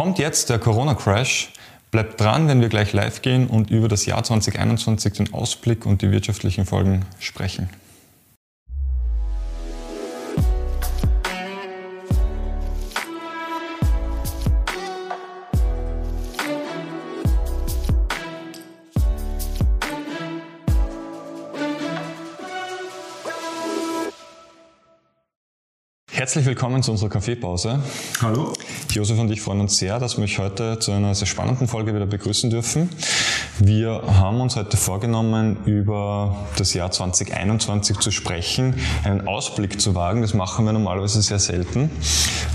kommt jetzt der Corona-Crash. Bleibt dran, wenn wir gleich live gehen und über das Jahr 2021, den Ausblick und die wirtschaftlichen Folgen sprechen. Herzlich willkommen zu unserer Kaffeepause. Hallo. Josef und ich freuen uns sehr, dass wir euch heute zu einer sehr spannenden Folge wieder begrüßen dürfen. Wir haben uns heute vorgenommen, über das Jahr 2021 zu sprechen, einen Ausblick zu wagen. Das machen wir normalerweise sehr selten.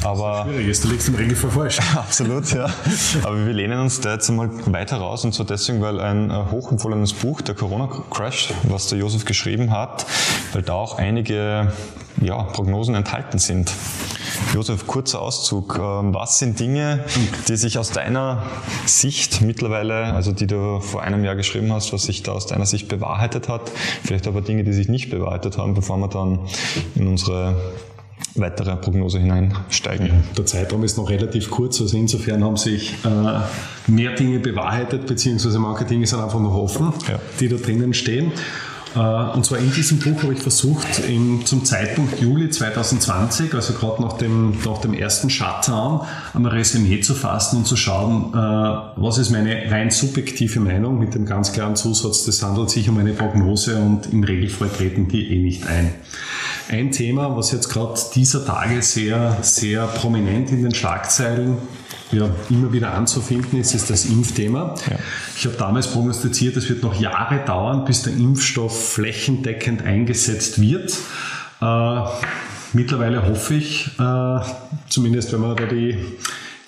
Aber schwierig ist, du liegst im Regelfall falsch. Absolut, ja. Aber wir lehnen uns da jetzt einmal weiter raus und zwar deswegen, weil ein äh, hochempfohlenes Buch, der Corona Crash, was der Josef geschrieben hat, weil da auch einige ja, Prognosen enthalten sind. Josef, kurzer Auszug. Ähm, was sind Dinge, die sich aus deiner Sicht mittlerweile, also die du vor einem Jahr geschrieben hast, was sich da aus deiner Sicht bewahrheitet hat? Vielleicht aber Dinge, die sich nicht bewahrheitet haben, bevor wir dann in unsere weitere Prognose hineinsteigen. Der Zeitraum ist noch relativ kurz, also insofern haben sich äh, mehr Dinge bewahrheitet, beziehungsweise manche Dinge sind einfach noch offen, ja. die da drinnen stehen. Äh, und zwar in diesem Buch habe ich versucht, zum Zeitpunkt Juli 2020, also gerade nach dem, nach dem ersten Shutdown, ein Resümee zu fassen und zu schauen, äh, was ist meine rein subjektive Meinung mit dem ganz klaren Zusatz, das handelt sich um eine Prognose und im Regelfall treten die eh nicht ein. Ein Thema, was jetzt gerade dieser Tage sehr, sehr prominent in den Schlagzeilen ja, immer wieder anzufinden ist, ist das Impfthema. Ja. Ich habe damals prognostiziert, es wird noch Jahre dauern, bis der Impfstoff flächendeckend eingesetzt wird. Äh, mittlerweile hoffe ich, äh, zumindest wenn man da die,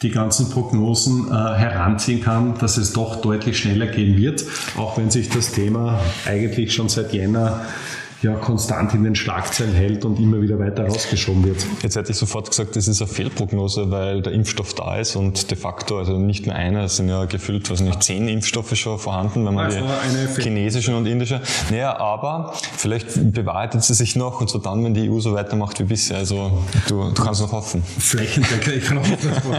die ganzen Prognosen äh, heranziehen kann, dass es doch deutlich schneller gehen wird, auch wenn sich das Thema eigentlich schon seit Jänner ja konstant in den Schlagzeilen hält und immer wieder weiter rausgeschoben wird. Jetzt hätte ich sofort gesagt, das ist eine Fehlprognose, weil der Impfstoff da ist und de facto, also nicht nur einer, es sind ja gefühlt, weiß nicht, zehn Impfstoffe schon vorhanden, wenn man also die chinesischen und indische. Naja, aber vielleicht bewahrheitet sie sich noch und so dann, wenn die EU so weitermacht wie bisher. Also du, du kannst noch hoffen. Flächendecker, ich kann auch hoffen.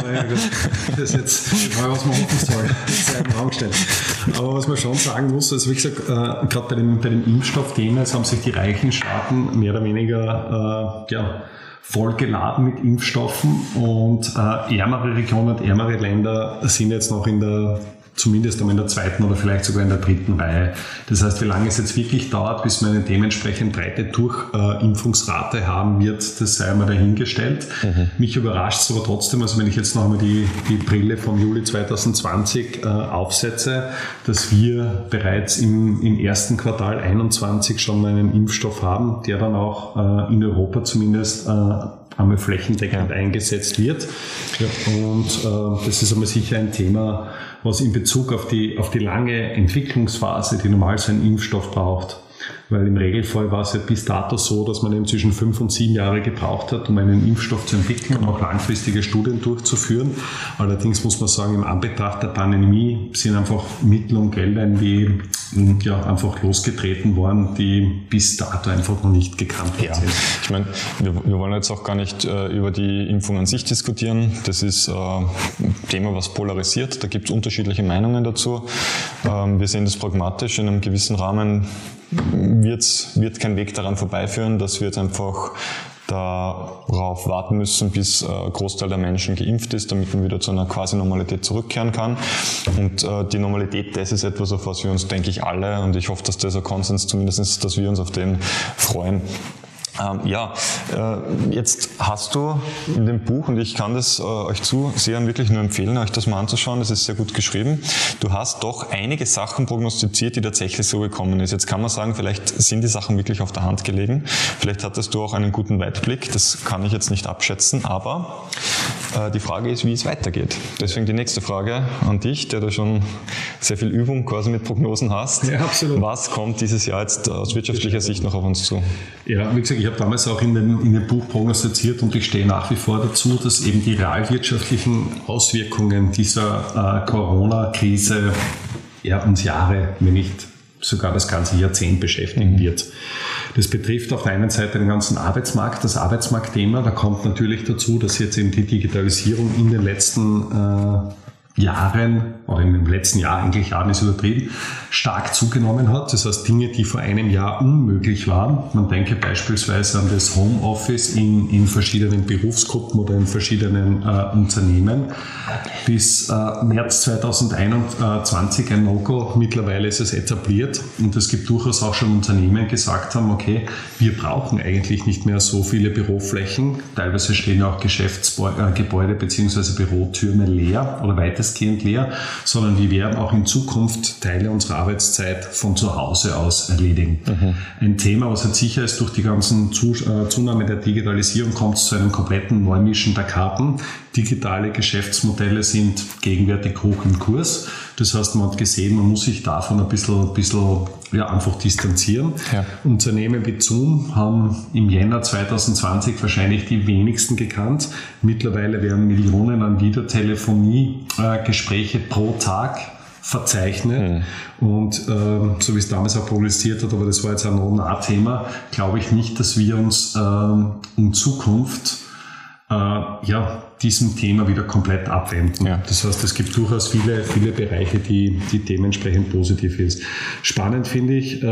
Das ist jetzt mal, was man hoffen soll. Im Raum stellen. Aber was man schon sagen muss, also wie gesagt, äh, gerade bei dem, bei dem Impfstoffthema, es haben sich die reichen Staaten mehr oder weniger äh, ja, vollgeladen mit Impfstoffen und äh, ärmere Regionen und ärmere Länder sind jetzt noch in der zumindest einmal in der zweiten oder vielleicht sogar in der dritten Reihe. Das heißt, wie lange es jetzt wirklich dauert, bis man eine dementsprechend breite Durchimpfungsrate haben wird, das sei einmal dahingestellt. Mhm. Mich überrascht es aber trotzdem, also wenn ich jetzt noch einmal die, die Brille vom Juli 2020 äh, aufsetze, dass wir bereits im, im ersten Quartal 21 schon einen Impfstoff haben, der dann auch äh, in Europa zumindest äh, einmal flächendeckend eingesetzt wird. Ja. Und äh, das ist einmal sicher ein Thema, was in Bezug auf die, auf die lange Entwicklungsphase, die normal so ein Impfstoff braucht, weil im Regelfall war es ja bis dato so, dass man eben zwischen fünf und sieben Jahre gebraucht hat, um einen Impfstoff zu entwickeln und auch langfristige Studien durchzuführen. Allerdings muss man sagen, im Anbetracht der Pandemie sind einfach Mittel und Gelder irgendwie ja, einfach losgetreten worden, die bis dato einfach noch nicht gekannt ja. sind. Ich meine, wir, wir, wollen jetzt auch gar nicht äh, über die Impfung an sich diskutieren. Das ist äh, ein Thema, was polarisiert. Da gibt es unterschiedliche Meinungen dazu. Ähm, wir sehen das pragmatisch in einem gewissen Rahmen wird's, wird kein Weg daran vorbeiführen, dass wir jetzt einfach darauf warten müssen, bis äh, Großteil der Menschen geimpft ist, damit man wieder zu einer quasi Normalität zurückkehren kann. Und äh, die Normalität, das ist etwas, auf was wir uns, denke ich, alle, und ich hoffe, dass das ein Konsens zumindest ist, dass wir uns auf den freuen. Ähm, ja, äh, jetzt hast du in dem Buch, und ich kann das äh, euch zu sehr wirklich nur empfehlen, euch das mal anzuschauen, das ist sehr gut geschrieben, du hast doch einige Sachen prognostiziert, die tatsächlich so gekommen ist. Jetzt kann man sagen, vielleicht sind die Sachen wirklich auf der Hand gelegen, vielleicht hattest du auch einen guten Weitblick, das kann ich jetzt nicht abschätzen, aber äh, die Frage ist, wie es weitergeht. Deswegen die nächste Frage an dich, der da schon sehr viel Übung quasi mit Prognosen hast. Ja, absolut. Was kommt dieses Jahr jetzt aus wirtschaftlicher Sicht noch auf uns zu? Ja, wie gesagt, ich habe damals auch in dem, in dem Buch prognostiziert und ich stehe nach wie vor dazu, dass eben die realwirtschaftlichen Auswirkungen dieser äh, Corona-Krise ja, uns Jahre, wenn nicht sogar das ganze Jahrzehnt beschäftigen mhm. wird. Das betrifft auf der einen Seite den ganzen Arbeitsmarkt, das Arbeitsmarktthema. Da kommt natürlich dazu, dass jetzt eben die Digitalisierung in den letzten äh, Jahren oder im letzten Jahr eigentlich Jahren ist übertrieben, stark zugenommen hat. Das heißt Dinge, die vor einem Jahr unmöglich waren. Man denke beispielsweise an das Homeoffice in, in verschiedenen Berufsgruppen oder in verschiedenen äh, Unternehmen. Bis äh, März 2021 ein No-Go. Mittlerweile ist es etabliert und es gibt durchaus auch schon Unternehmen, die gesagt haben, okay, wir brauchen eigentlich nicht mehr so viele Büroflächen. Teilweise stehen auch Geschäftsgebäude bzw. Bürotürme leer oder weitestgehend weitestgehend leer, sondern wir werden auch in Zukunft Teile unserer Arbeitszeit von zu Hause aus erledigen. Mhm. Ein Thema, was halt sicher ist, durch die ganzen äh, Zunahme der Digitalisierung kommt es zu einem kompletten Neumischen der Karten. Digitale Geschäftsmodelle sind gegenwärtig hoch im Kurs. Das heißt, man hat gesehen, man muss sich davon ein bisschen, ein bisschen ja, einfach distanzieren. Ja. Unternehmen wie Zoom haben im Jänner 2020 wahrscheinlich die wenigsten gekannt. Mittlerweile werden Millionen an Videotelefonie-Gespräche pro Tag verzeichnet. Mhm. Und ähm, so wie es damals auch prognostiziert hat, aber das war jetzt ein No-Nah-Thema, glaube ich nicht, dass wir uns ähm, in Zukunft äh, ja, diesem Thema wieder komplett abwenden. Ja. Das heißt, es gibt durchaus viele, viele Bereiche, die, die dementsprechend positiv ist. Spannend finde ich äh,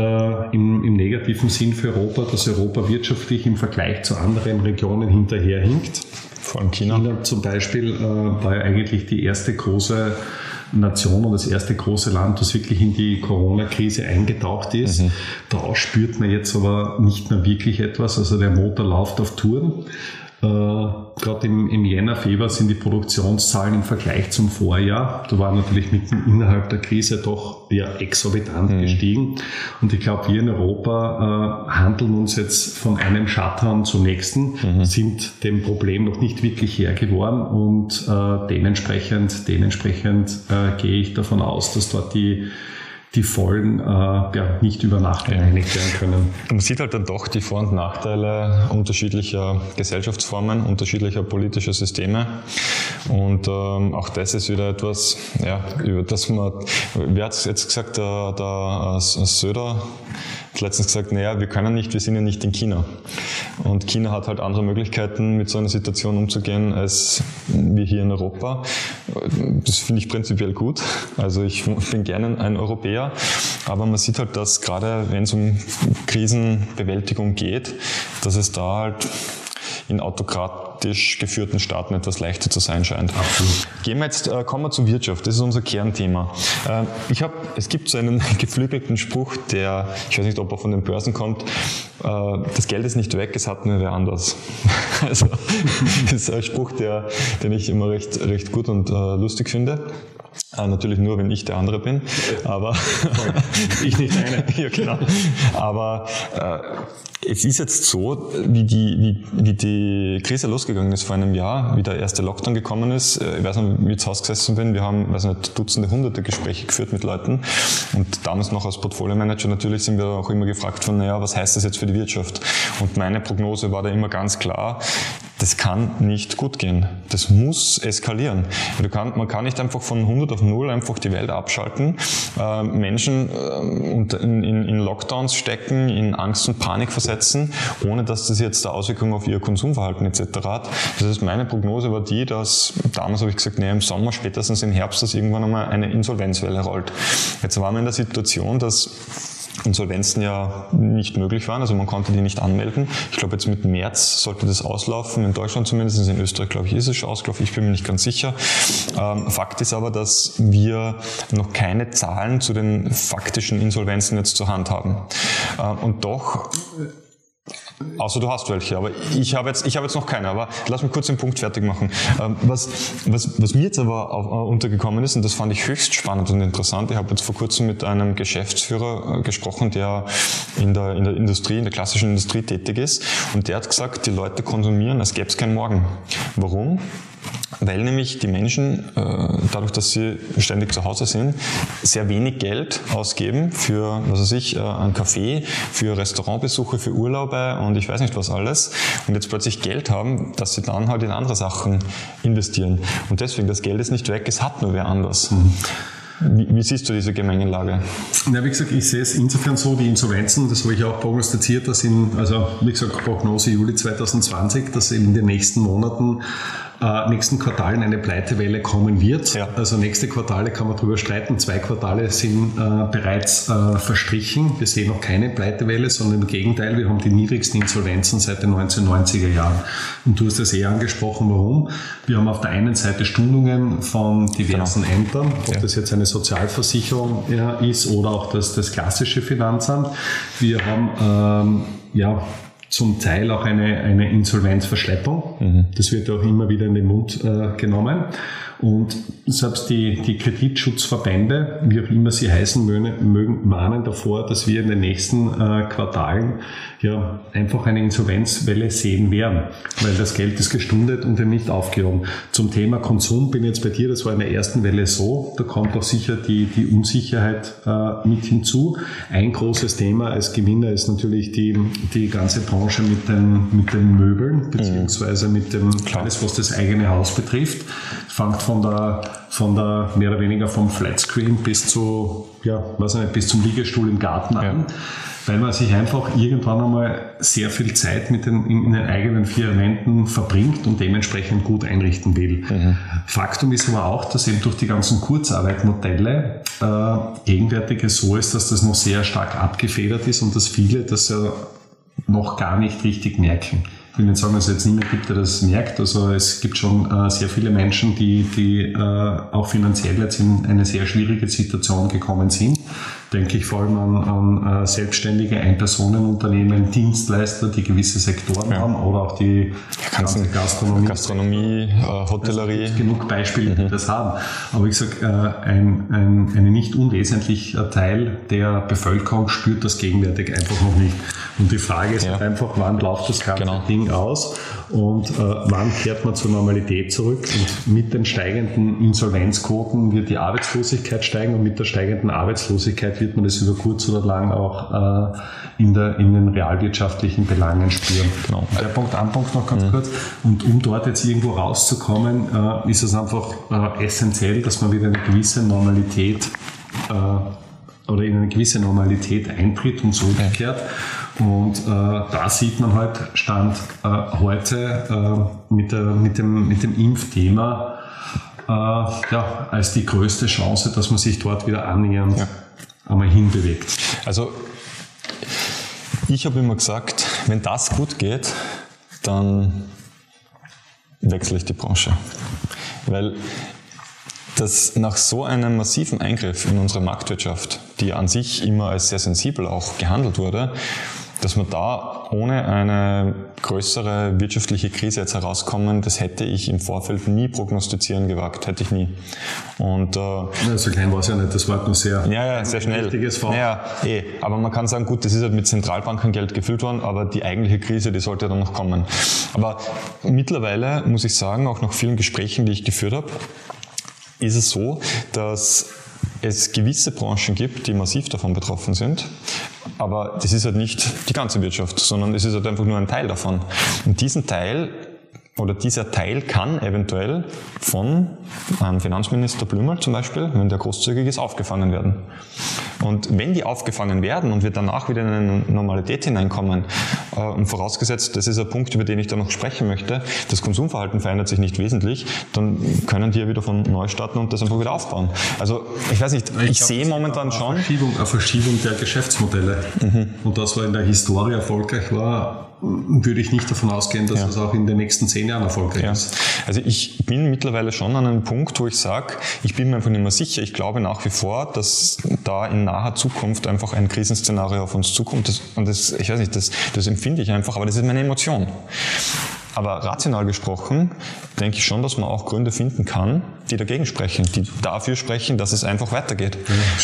im, im negativen Sinn für Europa, dass Europa wirtschaftlich im Vergleich zu anderen Regionen hinterherhinkt. Vor allem China. China zum Beispiel äh, war ja eigentlich die erste große Nation und das erste große Land, das wirklich in die Corona-Krise eingetaucht ist. Mhm. Da spürt man jetzt aber nicht mehr wirklich etwas. Also der Motor läuft auf Touren. Äh, Gerade im, im Jänner, Februar sind die Produktionszahlen im Vergleich zum Vorjahr, da war natürlich mitten innerhalb der Krise doch ja, exorbitant mhm. gestiegen. Und ich glaube, wir in Europa äh, handeln uns jetzt von einem Shutdown zum nächsten, mhm. sind dem Problem noch nicht wirklich Herr geworden und äh, dementsprechend, dementsprechend äh, gehe ich davon aus, dass dort die die Folgen äh, ja, nicht über Nacht gereinigt werden können. Man sieht halt dann doch die Vor- und Nachteile unterschiedlicher Gesellschaftsformen, unterschiedlicher politischer Systeme. Und ähm, auch das ist wieder etwas, ja, über das man, wer hat es jetzt gesagt, der, der äh, Söder letztens gesagt, naja, wir können nicht, wir sind ja nicht in China. Und China hat halt andere Möglichkeiten, mit so einer Situation umzugehen, als wir hier in Europa. Das finde ich prinzipiell gut. Also ich bin gerne ein Europäer. Aber man sieht halt, dass gerade wenn es um Krisenbewältigung geht, dass es da halt in autokratisch geführten Staaten etwas leichter zu sein scheint. Absolut. Gehen wir jetzt, äh, kommen wir zur Wirtschaft. Das ist unser Kernthema. Äh, ich habe, es gibt so einen geflügelten Spruch, der, ich weiß nicht, ob er von den Börsen kommt, äh, das Geld ist nicht weg, es hat nur wer anders. also, das ist ein Spruch, der, den ich immer recht, recht gut und äh, lustig finde. Äh, natürlich nur, wenn ich der andere bin, aber ich nicht einer. ja, genau. Aber äh, es ist jetzt so, wie die, wie, wie die Krise losgegangen ist vor einem Jahr, wie der erste Lockdown gekommen ist. Äh, ich weiß noch, wie ich zu Hause gesessen bin. Wir haben, weiß nicht, Dutzende, Hunderte Gespräche geführt mit Leuten. Und damals noch als Portfolio-Manager natürlich sind wir auch immer gefragt von, naja, was heißt das jetzt für die Wirtschaft? Und meine Prognose war da immer ganz klar, das kann nicht gut gehen. Das muss eskalieren. Kann, man kann nicht einfach von 100 auf 0 einfach die Welt abschalten, äh, Menschen äh, in, in, Lockdowns stecken, in Angst und Panik versetzen, ohne dass das jetzt Auswirkungen auf ihr Konsumverhalten etc. hat. Das heißt, meine Prognose war die, dass damals habe ich gesagt, nee, im Sommer, spätestens im Herbst, dass irgendwann einmal eine Insolvenzwelle rollt. Jetzt waren wir in der Situation, dass Insolvenzen ja nicht möglich waren, also man konnte die nicht anmelden. Ich glaube, jetzt mit März sollte das auslaufen, in Deutschland zumindest, in Österreich glaube ich ist es schon ausgelaufen, ich bin mir nicht ganz sicher. Ähm, Fakt ist aber, dass wir noch keine Zahlen zu den faktischen Insolvenzen jetzt zur Hand haben. Ähm, und doch Außer du hast welche, aber ich habe jetzt, ich jetzt noch keine. Aber lass mich kurz den Punkt fertig machen. Ähm, was, was, was mir jetzt aber uh, untergekommen ist, und das fand ich höchst spannend und interessant, ich habe jetzt vor kurzem mit einem Geschäftsführer uh, gesprochen, der in der, in der Industrie, in der klassischen Industrie tätig ist, und der hat gesagt, die Leute konsumieren, als gäbe es keinen Morgen. Warum? Weil nämlich die Menschen, äh, dadurch, dass sie ständig zu Hause sind, sehr wenig Geld ausgeben für, was weiß ich, äh, einen Kaffee, für Restaurantbesuche, für Urlaube und ich weiß nicht was alles und jetzt plötzlich Geld haben, dass sie dann halt in andere Sachen investieren. Und deswegen, das Geld ist nicht weg, es hat nur wer anders. Mhm. Wie, wie, siehst du diese Gemengelage? Ja, wie gesagt, ich sehe es insofern so, die Insolvenzen, das habe ich auch prognostiziert, dass in, also wie gesagt, Prognose Juli 2020, dass in den nächsten Monaten äh, nächsten Quartalen eine Pleitewelle kommen wird. Ja. Also nächste Quartale kann man darüber streiten. Zwei Quartale sind äh, bereits äh, verstrichen. Wir sehen noch keine Pleitewelle, sondern im Gegenteil, wir haben die niedrigsten Insolvenzen seit den 1990er Jahren. Und du hast das eh angesprochen, warum. Wir haben auf der einen Seite Stundungen von diversen genau. Ämtern, ob ja. das jetzt eine Sozialversicherung ja, ist oder auch das, das klassische Finanzamt. Wir haben ähm, ja, zum Teil auch eine, eine Insolvenzverschleppung. Mhm. Das wird auch immer wieder in den Mund äh, genommen. Und selbst die, die Kreditschutzverbände, wie auch immer sie heißen mögen, mögen warnen davor, dass wir in den nächsten äh, Quartalen ja einfach eine Insolvenzwelle sehen werden, weil das Geld ist gestundet und eben nicht aufgehoben. Zum Thema Konsum bin ich jetzt bei dir, das war in der ersten Welle so, da kommt auch sicher die, die Unsicherheit äh, mit hinzu. Ein großes Thema als Gewinner ist natürlich die, die ganze Branche mit den, mit den Möbeln, beziehungsweise mit dem, alles was das eigene Haus betrifft. Fängt von der, von der mehr oder weniger vom Flatscreen bis zu, ja, weiß nicht, bis zum Liegestuhl im Garten an. Ja weil man sich einfach irgendwann einmal sehr viel Zeit mit den, in, in den eigenen vier Wänden verbringt und dementsprechend gut einrichten will. Mhm. Faktum ist aber auch, dass eben durch die ganzen Kurzarbeitmodelle äh, gegenwärtig es so ist, dass das noch sehr stark abgefedert ist und dass viele das ja noch gar nicht richtig merken. Ich will nicht sagen, dass es jetzt niemand gibt, der das merkt. Also es gibt schon äh, sehr viele Menschen, die, die äh, auch finanziell jetzt in eine sehr schwierige Situation gekommen sind denke ich vor allem an, an äh, selbstständige Einpersonenunternehmen, Dienstleister, die gewisse Sektoren ja. haben oder auch die ganze Gastronomie. Gastronomie, äh, Hotellerie. Es gibt genug Beispiele, die mhm. das haben. Aber ich sage, äh, ein, ein, ein nicht unwesentlicher Teil der Bevölkerung spürt das gegenwärtig einfach noch nicht. Und die Frage ist ja. halt einfach, wann läuft das ganze genau. Ding aus und äh, wann kehrt man zur Normalität zurück? Und mit den steigenden Insolvenzquoten wird die Arbeitslosigkeit steigen und mit der steigenden Arbeitslosigkeit wird man das über kurz oder lang auch äh, in, der, in den realwirtschaftlichen Belangen spüren. Genau. Der Punkt, ein Punkt noch ganz mhm. kurz. Und um dort jetzt irgendwo rauszukommen, äh, ist es einfach äh, essentiell, dass man wieder eine gewisse Normalität äh, oder in eine gewisse Normalität eintritt und zurückkehrt. Und äh, da sieht man halt, Stand äh, heute äh, mit, der, mit, dem, mit dem Impfthema äh, ja, als die größte Chance, dass man sich dort wieder annähernd ja. Einmal hinbewegt. Also ich habe immer gesagt, wenn das gut geht, dann wechsle ich die Branche. Weil das nach so einem massiven Eingriff in unsere Marktwirtschaft, die an sich immer als sehr sensibel auch gehandelt wurde, dass wir da ohne eine größere wirtschaftliche Krise jetzt herauskommen, das hätte ich im Vorfeld nie prognostizieren gewagt, hätte ich nie. Und, äh, ja, so klein war es ja nicht, das war nur sehr, ja, ja, sehr schnell. Richtiges Fach. Ja, eh. Aber man kann sagen, gut, das ist halt mit Zentralbankengeld gefüllt worden, aber die eigentliche Krise, die sollte dann noch kommen. Aber mittlerweile muss ich sagen, auch nach vielen Gesprächen, die ich geführt habe, ist es so, dass es gewisse Branchen gibt, die massiv davon betroffen sind. Aber das ist halt nicht die ganze Wirtschaft, sondern es ist halt einfach nur ein Teil davon. Und diesen Teil oder dieser Teil kann eventuell von Finanzminister Blümel zum Beispiel, wenn der großzügig ist, aufgefangen werden. Und wenn die aufgefangen werden und wir danach wieder in eine Normalität hineinkommen, äh, und vorausgesetzt, das ist ein Punkt, über den ich da noch sprechen möchte, das Konsumverhalten verändert sich nicht wesentlich, dann können die ja wieder von neu starten und das einfach wieder aufbauen. Also ich weiß nicht, ich, ich sehe momentan schon... Eine Verschiebung, eine Verschiebung der Geschäftsmodelle. Mhm. Und das, was in der Historie erfolgreich war, würde ich nicht davon ausgehen, dass ja. das auch in den nächsten zehn Jahren erfolgreich ja. ist. Also ich bin mittlerweile schon an einem Punkt, wo ich sage, ich bin mir einfach nicht mehr sicher. Ich glaube nach wie vor, dass da in naher Zukunft einfach ein Krisenszenario auf uns zukommt. Das, und das, ich weiß nicht, das, das empfinde ich einfach, aber das ist meine Emotion. Aber rational gesprochen denke ich schon, dass man auch Gründe finden kann, die dagegen sprechen, die dafür sprechen, dass es einfach weitergeht.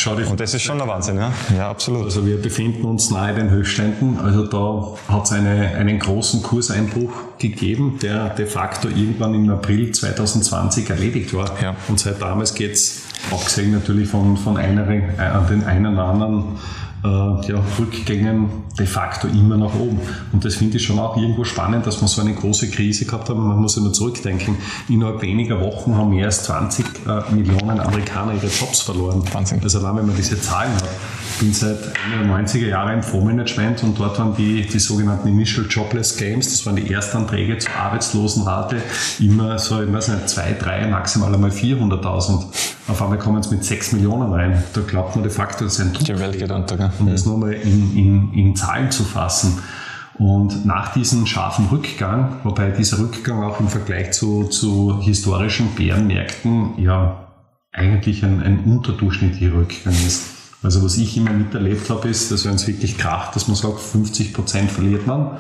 Ja, Und das ist schon der Wahnsinn, ja. Ja, absolut. Also wir befinden uns nahe den Höchstständen. Also da hat es eine, einen großen Kurseinbruch gegeben, der de facto irgendwann im April 2020 erledigt war. Ja. Und seit damals geht es, abgesehen natürlich von, von einer, äh, den einen oder anderen äh, ja, Rückgängen de facto immer nach oben. Und das finde ich schon auch irgendwo spannend, dass wir so eine große Krise gehabt haben. Man muss ja nur zurückdenken. Innerhalb weniger Wochen haben mehr als 20 äh, Millionen Amerikaner ihre Jobs verloren. Wahnsinn. Also allein wenn man diese Zahlen hat. Ich bin seit Ende der 90er Jahre im Fondsmanagement und dort waren die, die sogenannten Initial Jobless Games, das waren die Erstanträge zur Arbeitslosenrate, immer so, ich weiß nicht, zwei, drei, maximal einmal 400.000. Auf einmal kommen es mit 6 Millionen rein. Da glaubt man de facto, das ist ein gell? Um das nur mal in, in, in Zahlen zu fassen. Und nach diesem scharfen Rückgang, wobei dieser Rückgang auch im Vergleich zu, zu historischen Bärenmärkten ja eigentlich ein, ein unterdurchschnittlicher Rückgang ist. Also was ich immer miterlebt habe, ist, dass wenn es wirklich kracht, dass man sagt, 50 Prozent verliert man,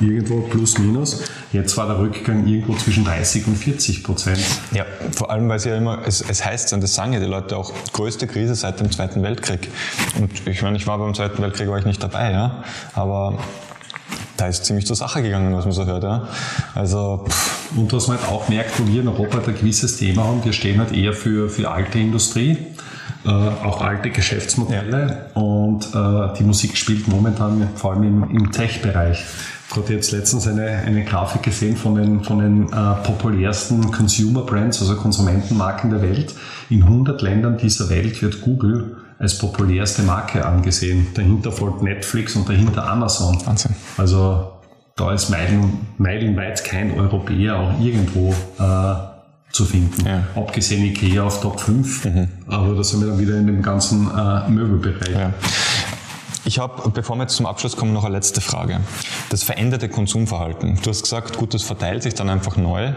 irgendwo plus minus. Jetzt war der Rückgang irgendwo zwischen 30 und 40 Prozent. Ja, vor allem, weil es ja immer, es, es heißt dann, das sagen ja die Leute auch, größte Krise seit dem Zweiten Weltkrieg. Und ich meine, ich war beim Zweiten Weltkrieg, war ich nicht dabei, ja, aber da ist ziemlich zur Sache gegangen, was man so hört. Ja. Also, pff. Und was man halt auch merkt, wo wir in Europa ein gewisses Thema haben, wir stehen halt eher für, für alte Industrie, äh, auch alte Geschäftsmodelle ja. und äh, die Musik spielt momentan vor allem im, im Tech-Bereich gerade jetzt letztens eine, eine Grafik gesehen von den, von den äh, populärsten Consumer Brands, also Konsumentenmarken der Welt. In 100 Ländern dieser Welt wird Google als populärste Marke angesehen. Dahinter folgt Netflix und dahinter Amazon. Wahnsinn. Also da ist meilen, meilenweit kein Europäer auch irgendwo äh, zu finden. Ja. Abgesehen Ikea auf Top 5, mhm. aber da sind wir dann wieder in dem ganzen äh, Möbelbereich. Ja. Ich habe, bevor wir jetzt zum Abschluss kommen, noch eine letzte Frage. Das veränderte Konsumverhalten. Du hast gesagt, gut, das verteilt sich dann einfach neu.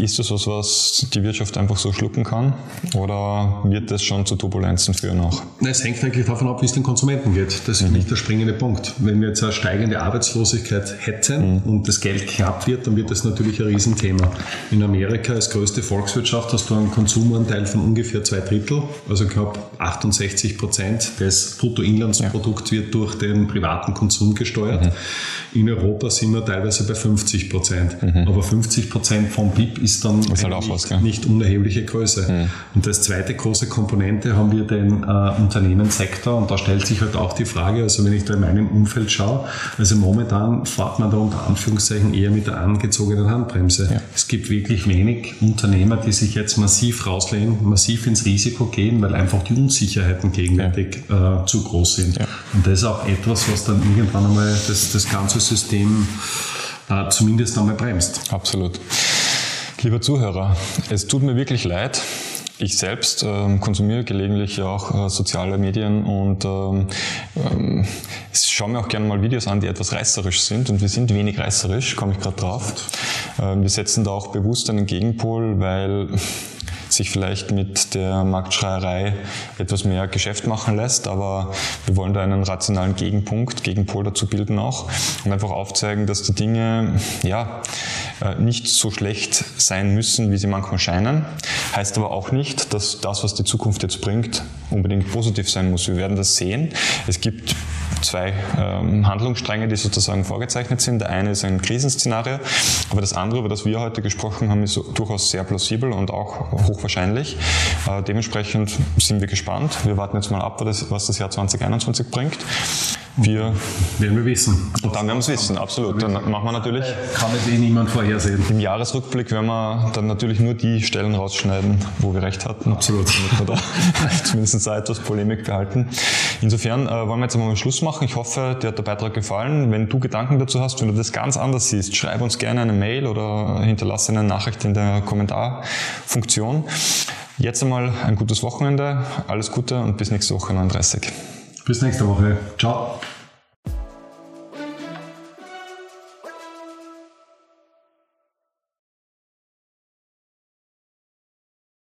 Ist das was, was die Wirtschaft einfach so schlucken kann? Oder wird das schon zu Turbulenzen führen auch? Es hängt eigentlich davon ab, wie es den Konsumenten geht. Das ist mhm. nicht der springende Punkt. Wenn wir jetzt eine steigende Arbeitslosigkeit hätten mhm. und das Geld knapp wird, dann wird das natürlich ein Riesenthema. In Amerika als größte Volkswirtschaft hast du einen Konsumanteil von ungefähr zwei Drittel, also knapp 68 Prozent des Bruttoinlandsprodukts. Ja Produkt wird durch den privaten Konsum gesteuert. Mhm. In Europa sind wir teilweise bei 50 Prozent. Mhm. Aber 50 Prozent vom BIP ist dann ist halt nicht, was, nicht, unerhebliche Größe. Mhm. Und als zweite große Komponente haben wir den äh, Unternehmenssektor und da stellt sich halt auch die Frage, also wenn ich da in meinem Umfeld schaue, also momentan fährt man da unter Anführungszeichen eher mit der angezogenen Handbremse. Ja. Es gibt wirklich wenig Unternehmer, die sich jetzt massiv rauslehnen, massiv ins Risiko gehen, weil einfach die Unsicherheiten gegenwärtig ja. äh, zu groß sind. Ja. Und das ist auch etwas, was dann irgendwann einmal das, das ganze System äh, zumindest einmal bremst. Absolut. Lieber Zuhörer, es tut mir wirklich leid. Ich selbst ähm, konsumiere gelegentlich auch äh, soziale Medien und ähm, ähm, schaue mir auch gerne mal Videos an, die etwas reißerisch sind und wir sind wenig reißerisch, komme ich gerade drauf. Ähm, wir setzen da auch bewusst einen Gegenpol, weil sich vielleicht mit der Marktschreierei etwas mehr Geschäft machen lässt, aber wir wollen da einen rationalen Gegenpunkt, Gegenpol dazu bilden auch und einfach aufzeigen, dass die Dinge ja äh, nicht so schlecht sein müssen, wie sie manchmal scheinen. Heißt aber auch nicht, dass das, was die Zukunft jetzt bringt, unbedingt positiv sein muss. Wir werden das sehen. Es gibt zwei ähm, Handlungsstränge, die sozusagen vorgezeichnet sind. Der eine ist ein Krisenszenario, aber das andere, über das wir heute gesprochen haben, ist durchaus sehr plausibel und auch hochwahrscheinlich. Äh, dementsprechend sind wir gespannt. Wir warten jetzt mal ab, was das Jahr 2021 bringt. Wir werden wir wissen. Und dann werden wir es wissen, absolut. Dann machen wir natürlich. Kann es eh niemand vorhersehen. Im Jahresrückblick werden wir dann natürlich nur die Stellen rausschneiden, wo wir recht hatten. Absolut. Oder zumindest da etwas Polemik behalten. Insofern äh, wollen wir jetzt einmal Schluss machen. Ich hoffe, dir hat der Beitrag gefallen. Wenn du Gedanken dazu hast, wenn du das ganz anders siehst, schreib uns gerne eine Mail oder hinterlasse eine Nachricht in der Kommentarfunktion. Jetzt einmal ein gutes Wochenende, alles Gute und bis nächste Woche 39. Bis nächste Woche. Ciao.